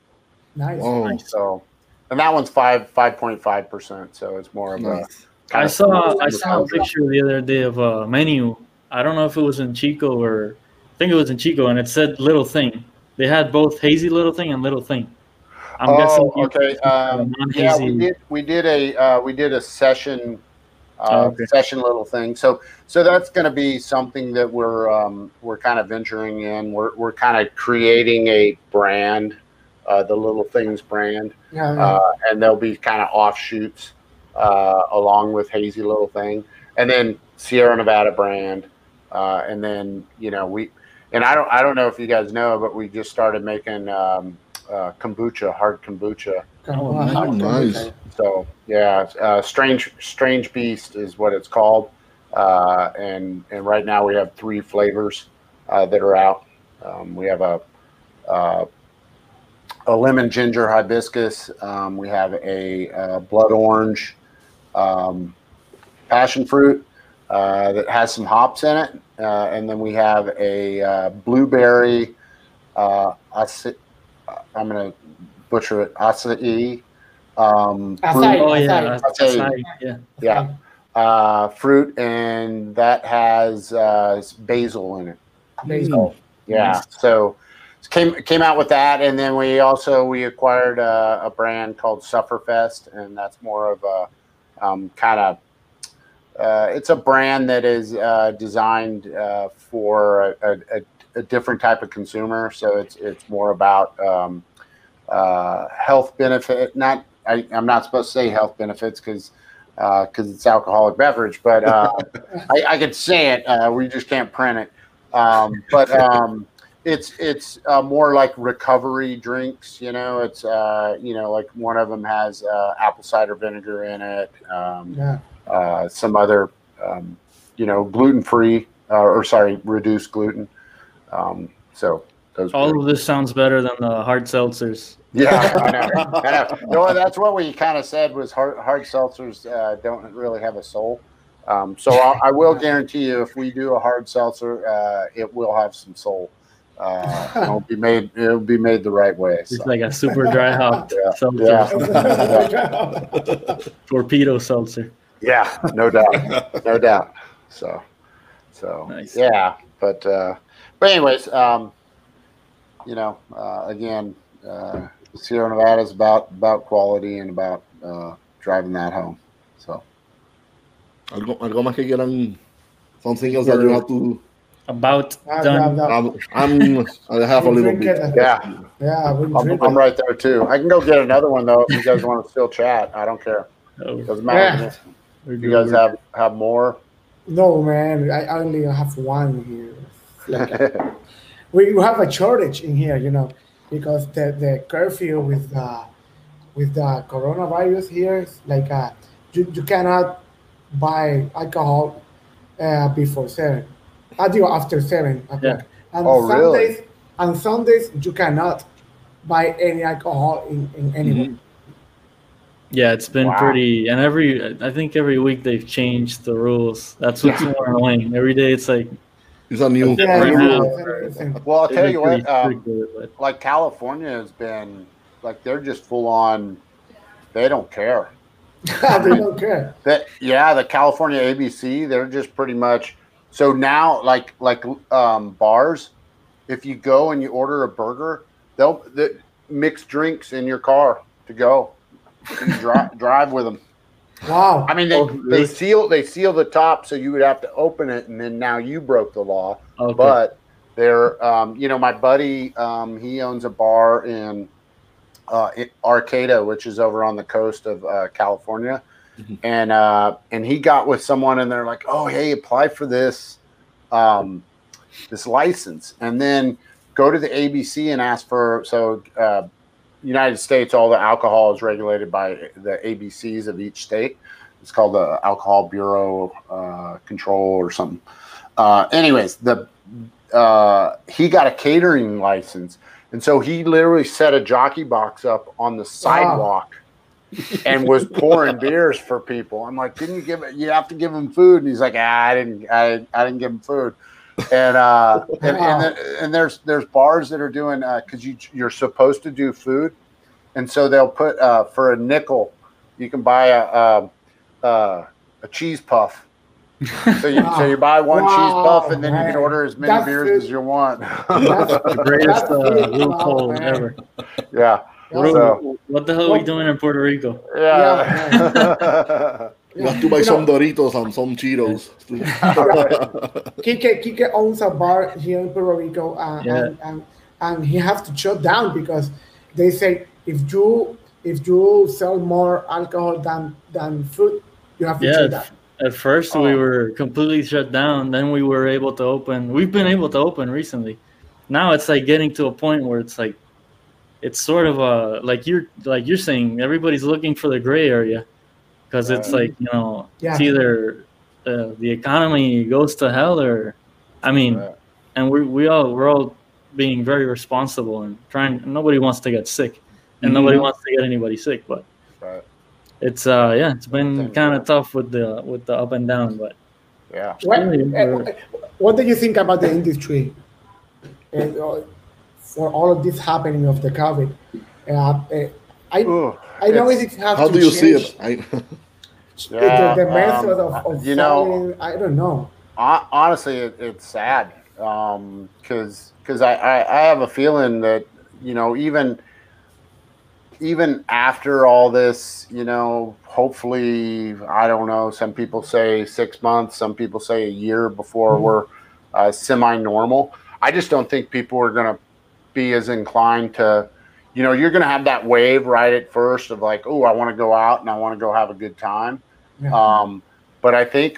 Nice. Oh, So, and that one's five five point five percent. So it's more of a. nice. kind I of- saw I saw a picture the other day of a menu. I don't know if it was in Chico or I think it was in Chico, and it said Little Thing. They had both hazy Little Thing and Little Thing. I'm oh, guessing. okay. Um, yeah, we did. We did a uh, we did a session uh, Oh, okay. session little thing. So so that's going to be something that we're um, we're kind of venturing in. We're we're kind of creating a brand, uh, the Little Things brand, Yeah, uh, and there'll be kind of offshoots uh, along with Hazy Little Thing, and then Sierra Nevada brand, uh, and then you know we. And I don't, I don't know if you guys know, but we just started making um, uh, kombucha, hard kombucha. Oh, Oh, nice. So yeah, uh, strange strange beast is what it's called, uh, and and right now we have three flavors uh, that are out. Um, we have a uh, a lemon ginger hibiscus. Um, we have a uh, blood orange um, passion fruit uh, that has some hops in it, uh, and then we have a uh, blueberry. Uh, acai- I'm gonna butcher it. Acai. Um, Acai. fruit, Oh yeah, Acai. that's right. Yeah. yeah, uh, fruit, and that has uh, basil in it. Basil. Yeah, Nice. so came came out with that, and then we also we acquired a, a brand called Sufferfest, and that's more of a um, kind of uh, it's a brand that is uh, designed uh, for a, a, a different type of consumer. So it's it's more about um, uh, health benefit. Not I, I'm not supposed to say health benefits because uh because it's alcoholic beverage, but uh, I, I could say it. Uh, we just can't print it. Um, but um, it's it's uh, more like recovery drinks. You know, it's uh, you know like one of them has uh, apple cider vinegar in it. Um, Yeah. uh, some other, um, you know, gluten free uh, or sorry, reduced gluten. Um, so those. All of this sounds better than the hard seltzers. yeah, I know. I know. No, that's what we kind of said was hard, hard seltzers uh, don't really have a soul. Um, so I'll, I will guarantee you, if we do a hard seltzer, uh, it will have some soul. Uh, it'll be made. It'll be made the right way. It's So. like a super dry hop Yeah. seltzer, Yeah. torpedo seltzer. Yeah, no doubt, no doubt. So, so Nice. yeah, but uh, but anyways, um, you know, uh, again, uh, Sierra Nevada is about about quality and about uh, driving that home. So Algo, algo más que quieran. Something else that you have to about Ah, done. yeah, I'm, I'm I have a little bit. it. Yeah, yeah, I'm, I'm right there too. I can go get another one though if you guys want to still chat. I don't care. Oh, Doesn't matter. Yeah. You guys have have more. No, man, I only have one here. Like, we we have a shortage in here, you know, because the, the curfew with the with the coronavirus here is like uh, you, you cannot buy alcohol uh, before seven. I do after seven o'clock. Yeah. And Oh, really? Sundays on Sundays you cannot buy any alcohol in, in anywhere. Yeah, it's been Wow. pretty, and every I think every week they've changed the rules. That's what's more annoying. Every day it's like It's a new. Yeah, Right. Well, I'll they've tell you what. Um, strict with it, but like California has been like they're just full on. They don't care. they don't care. That yeah, the California ABC, they're just pretty much so now like like um, bars. If you go and you order a burger, they'll they, mix drinks in your car to go. You drive drive with them. Wow. I mean, they, Oh, they seal they seal the top, so you would have to open it, and then now you broke the law. okay. But they're, um, you know, my buddy, um, he owns a bar in, uh, in Arcata, which is over on the coast of uh, California, Mhm. and uh, and he got with someone, and they're like, "Oh, hey, apply for this, um, this license, and then go to the ABC and ask for so." United States, all the alcohol is regulated by the ABCs of each state. It's called the Alcohol Bureau uh, Control or something. Uh, anyways, the uh, he got a catering license, and so he literally set a jockey box up on the sidewalk and was pouring beers for people. I'm like, didn't you give it? You have to give him food, and he's like, ah, I didn't, I, I didn't give him food. And uh, and, and, then, and there's there's bars that are doing because you you're supposed to do food, and so they'll put uh, for a nickel, you can buy a um, uh, a cheese puff. So you so you buy one cheese puff, and then you can order as many That's beers it. as you want. That's, the greatest that's uh, it. loophole man. ever. yeah, What, So- what the hell are we doing in Puerto Rico? yeah. You have to buy You some know, Doritos and some Cheetos. Kike, Kike owns a bar here in Puerto Rico, uh, Yeah. and, and and he has to shut down because they say if you if you sell more alcohol than than food, you have to Yeah, shut down. At first, we Oh. were completely shut down. Then we were able to open. We've been able to open recently. Now it's like getting to a point where it's like, it's sort of a like you're like you're saying. Everybody's looking for the gray area because it's like you know Yeah. it's either uh, the economy goes to hell or, I mean, Right. and we we all we're all being very responsible and trying. Nobody wants to get sick, and nobody Mhm. wants to get anybody sick, but Right. it's uh yeah it's been kind of tough with the with the up and down but Yeah. What, Really, uh, what do you think about the industry and, uh, for all of this happening of the COVID? Uh, uh, I Ooh, I know it's- it has How to do you see it? I, Yeah, the, the method um, of, of you know, I don't know. honestly, it, it's sad because because I, I I have a feeling that you know even even after all this, you know, hopefully I don't know. Some people say six months, some people say a year before Mhm. we're uh, semi-normal. I just don't think people are going to be as inclined to. You know, you're going to have that wave right at first of like, oh, I want to go out and I want to go have a good time. Yeah. Um, but I think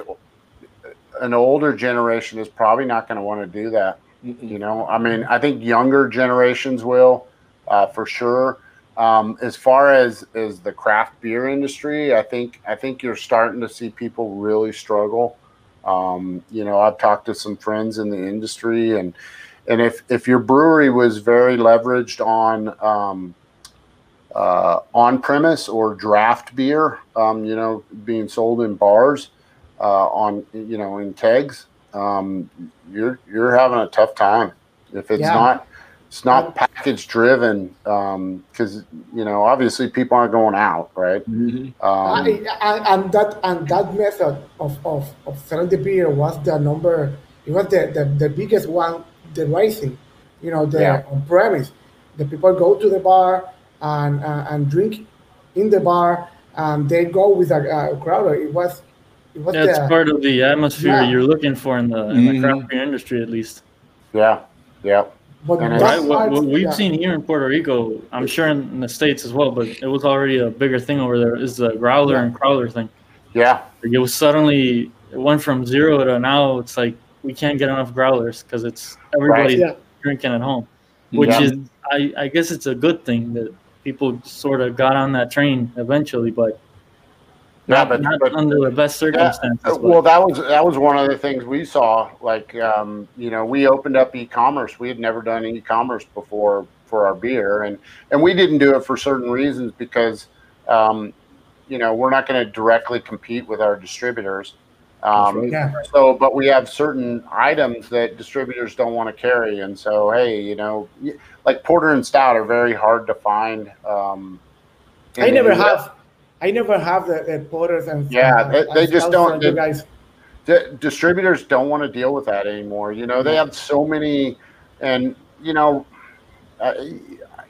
an older generation is probably not going to want to do that. You know, I mean, I think younger generations will, uh, for sure. Um, as far as as the craft beer industry, I think I think you're starting to see people really struggle. Um, you know, I've talked to some friends in the industry, and and if if your brewery was very leveraged on um, uh, on premise or draft beer, um, you know, being sold in bars, uh, on you know in kegs, um, you're you're having a tough time if it's Yeah. not it's not package driven because you know obviously people aren't going out right Mhm. um, I- and, and that and that method of, of, of selling the beer was the number it was the, the, the biggest one the rising you know the Yeah. on premise the people go to the bar and uh, and drink in the bar and they go with a, a crowd it was it was That's the- part of the atmosphere Yeah. you're looking for in the in the Mhm. craft beer industry, at least. Yeah, yeah. but and Right? What, what we've yeah. seen here in Puerto Rico, I'm sure in, in the states as well, but it was already a bigger thing over there. Is the growler Yeah. and crowler thing? Yeah, Like it was suddenly it went from zero to now it's like we can't get enough growlers because it's everybody's Yeah. drinking at home, which Yeah. is I, I guess it's a good thing that people sort of got on that train eventually, but Yeah, not, but- not but- under the best circumstances. But- Well, that was that was one of the things we saw. Like, um, you know, we opened up e-commerce. We had never done e-commerce before for our beer, and and we didn't do it for certain reasons because, um, you know, we're not going to directly compete with our distributors. Um, right. Yeah. So, but we have certain items that distributors don't want to carry, and so hey, you know, like porter and stout are very hard to find. Um, I never US. have. I never have the, the porters and Yeah, they- they just don't- they- guys. Di- distributors don't want to deal with that anymore. You know, they have so many, and you know, uh,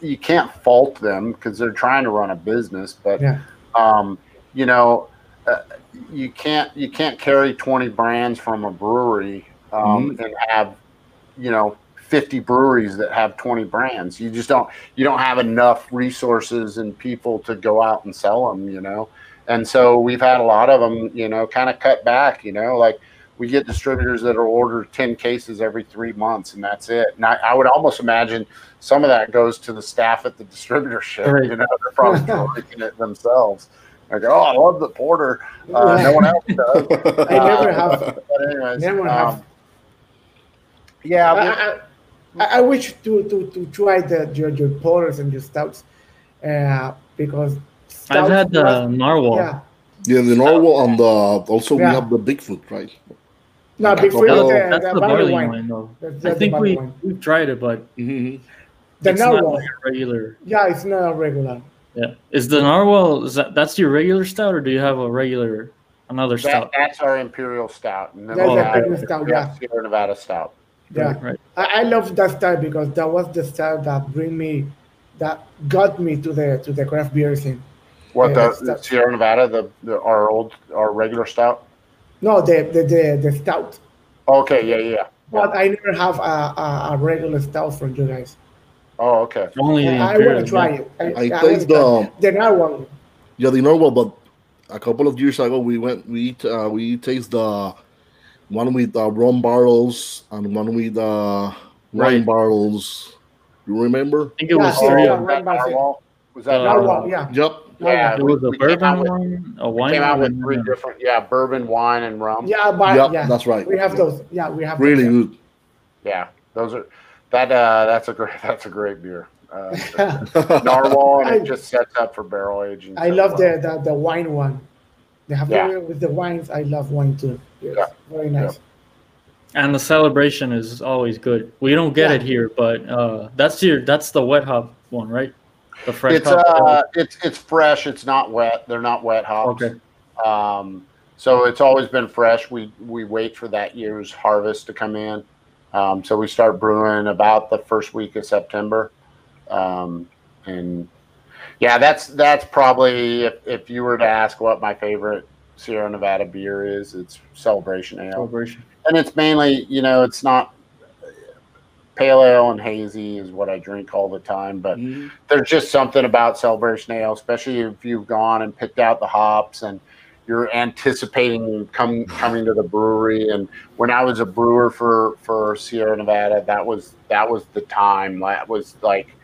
you can't fault them because they're trying to run a business. But Yeah. um, you know, uh, you can't you can't carry twenty brands from a brewery um, and have you know. 50 breweries that have 20 brands. You just don't you don't have enough resources and people to go out and sell them you know? And so we've had a lot of them you know kind of cut back you know? Like we get distributors that are order 10 cases every three months and that's it. And I, I would almost imagine some of that goes to the staff at the distributorship Right. you know? They're probably it themselves like oh i love the porter uh, no one else does I never have. but anyways Never um, have. yeah I, I, I, I wish to, to, to try the your, your porters and your stouts, uh, because I've had the was- narwhal. yeah. Yeah, the Narwhal and the also we have the Bigfoot, right? No, Bigfoot. before the- the, That's the, the barley barley wine. wine, though. That's, I that's the think we wine. we've tried it, but Mm-hmm. The it's not narwhal. like regular. Yeah, it's not a regular. Yeah, is the narwhal is that that's your regular stout, or do you have a regular another that, stout? that's our imperial stout and then That's we the have Imperial stout, yeah. Sierra nevada stout Yeah, Right, right. I, I love that style because that was the style that bring me, that got me to the to the craft beer scene. what Yeah, the, the sierra nevada the, the our old our regular stout No, the the the, the stout. okay yeah yeah, yeah. But I never have a, a, a regular stout from you guys. Oh okay Only the I, I want to try it. I, I I taste wanna try- the the narwhal. yeah the Narwhal, but a couple of years ago we went we eat, uh, we taste the one with uh, rum barrels and one with uh, wine Right. barrels. You remember? I think it Yeah, was yeah, three yeah. of them. Right, that's it. Narwhal? was that Uh, Narwhal, yeah. Yep. yeah It was a we came bourbon with- a wine came out with three different yeah bourbon wine and rum Yeah, but Yep, yeah, that's right. we have those. Yeah, we have Really those. good. yeah those are that uh that's a great that's a great beer uh, narwhal and I- it just sets up for barrel aging I so love well. the, the the wine one. They have Yeah. the, with the wines. I love wine too. Yes, Yeah. very nice. and the celebration is always good. We don't get Yeah. it here, but uh, that's your that's the wet hop one, right? The fresh it's hop. uh it's it's fresh it's not wet they're not wet hops Okay. Um, so it's always been fresh. We we wait for that year's harvest to come in. Um, so we start brewing about the first week of September. Um, and yeah, that's that's probably if, if you were to ask what my favorite Sierra Nevada beer is, it's Celebration Ale. celebration. And it's mainly, you know, it's not pale ale and hazy is what I drink all the time, but Mhm. there's just something about Celebration Ale, especially if you've gone and picked out the hops and you're anticipating come coming to the brewery. And when I was a brewer for for Sierra Nevada, that was that was the time. That was like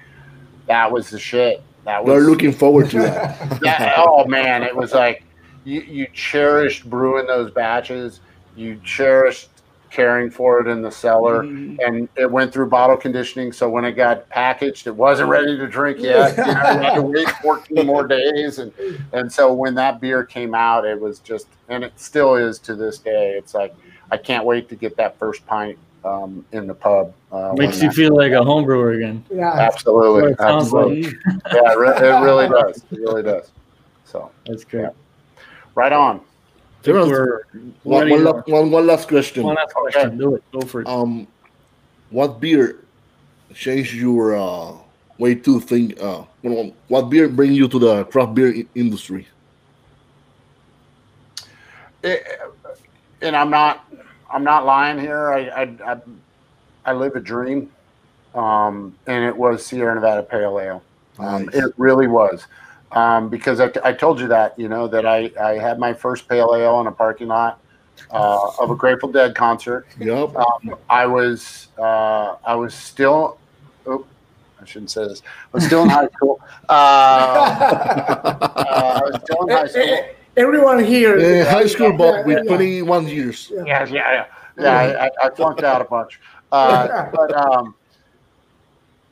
that was the shit. That We're was looking forward to that. that, oh man, it was like you, you cherished brewing those batches. You cherished caring for it in the cellar, Mhm. and it went through bottle conditioning. So when it got packaged, it wasn't ready to drink yet. You, know, had to wait 14 more days, and and so when that beer came out, it was just, and it still is to this day. It's like I can't wait to get that first pint um, in the pub. Uh, Makes you feel like a home brewer again. Yeah, Absolutely, it absolutely. Mhm. Yeah, it, it really does. It really does. So That's great. right on. Terrence, We're one, one, to- la- one, one last question. one last question. Do it. Go for it. Um, what beer changed your uh, way to think? Uh, what- what beer bring you to the craft beer industry? It, and I'm not I'm not lying here. I I I, I live a dream, um, and it was Sierra Nevada Pale Ale. Um, It really was. Um, because I, I told you that, you know, that I, I had my first pale ale in a parking lot uh, of a Grateful Dead concert. Yep. Um, I was uh, I was still. Oh, I shouldn't say this. I was still in high school. Uh, uh, I was still in high school. Everyone here. Uh, high school, but with Yeah, yeah. 21 years. Yeah, yeah, yeah. Yeah, I, I, I flunked out a bunch. Uh, but um,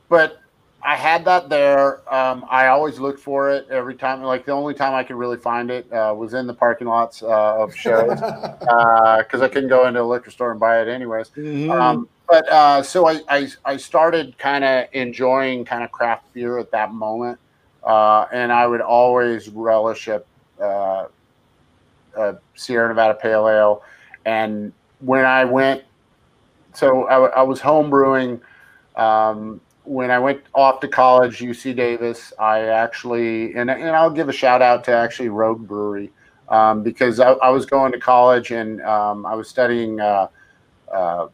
but I had that there. Um, I always looked for it every time. Like the only time I could really find it uh, was in the parking lots uh, of shows because I couldn't go into a liquor store and buy it anyways. Mhm. Um, but uh, so I, I, I started kind of enjoying kind of craft beer at that moment. Uh, and I would always relish a, uh, a Sierra Nevada Pale Ale. And when I went, so I was home brewing. Um, when I went off to college, UC Davis, I actually, and, and I'll give a shout out to actually Rogue Brewery um, because I, I was going to college and um, I was studying. Uh, uh,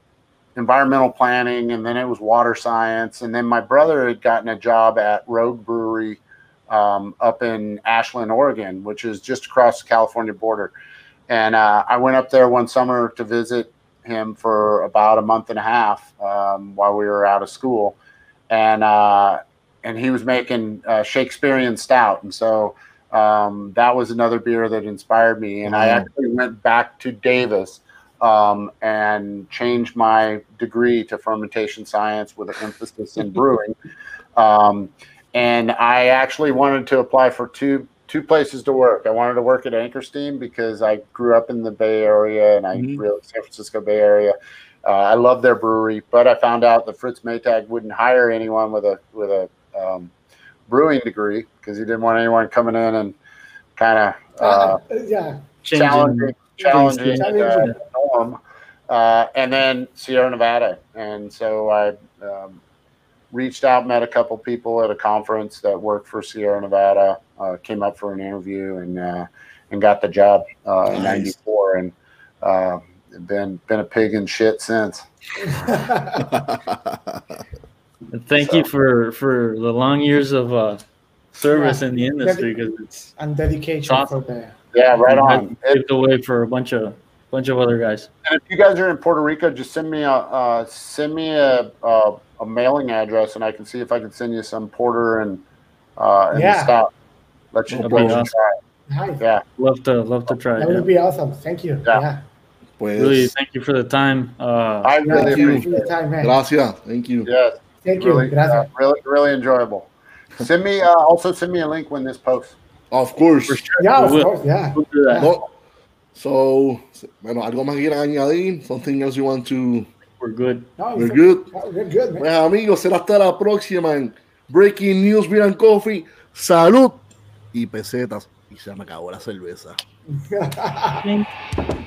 environmental planning and then it was water science and then my brother had gotten a job at rogue brewery um, up in ashland oregon which is just across the california border and uh, i went up there one summer to visit him for about a month and a half um, while we were out of school and uh, and he was making uh, shakespearean stout and so um, that was another beer that inspired me and i actually went back to davis um, and changed my degree to fermentation science with an emphasis in brewing. Um, and I actually wanted to apply for two two places to work. I wanted to work at Anchor Steam because I grew up in the Bay Area and I Mhm. really San Francisco Bay Area. Uh, I love their brewery, but I found out that Fritz Maytag wouldn't hire anyone with a with a um, brewing degree because he didn't want anyone coming in and kind of uh, yeah. challenging, challenging uh, Challenging. norm. Uh, and then Sierra Nevada. And so I um, reached out, met a couple people at a conference that worked for Sierra Nevada, uh, came up for an interview and uh, and got the job uh, in Nice. '94, and uh, been been a pig in shit since. Thank you for for the long years of uh, service in the industry because it's and dedication Awesome. for the. Yeah, right on. I've paved the way for a bunch of bunch of other guys. And if you guys are in Puerto Rico, just send me a uh, send me a, a a mailing address, and I can see if I can send you some porter and uh, and Yeah. stuff. Let you, That'd let be you awesome. try. Nice. Yeah, Love to love to try. That it. would be awesome. Thank you. Yeah. Yeah. Pues, Really, thank you for the time. Uh, I Yeah, really you appreciate for your it. time, man. gracias. Thank you. Yes, Thank you. really, Gracias. uh, really, really enjoyable. Send me uh, also send me a link when this posts. Of course. for sure. yeah, of we will. course. Yeah. We'll do that. No. So, bueno, algo más que quieran añadir? Something else you want to... We're good. No, We're good. no, we're good, man. Pues amigos, será hasta la próxima en Breaking News Beer and Coffee. Salud y pesetas. Y se me acabó la cerveza.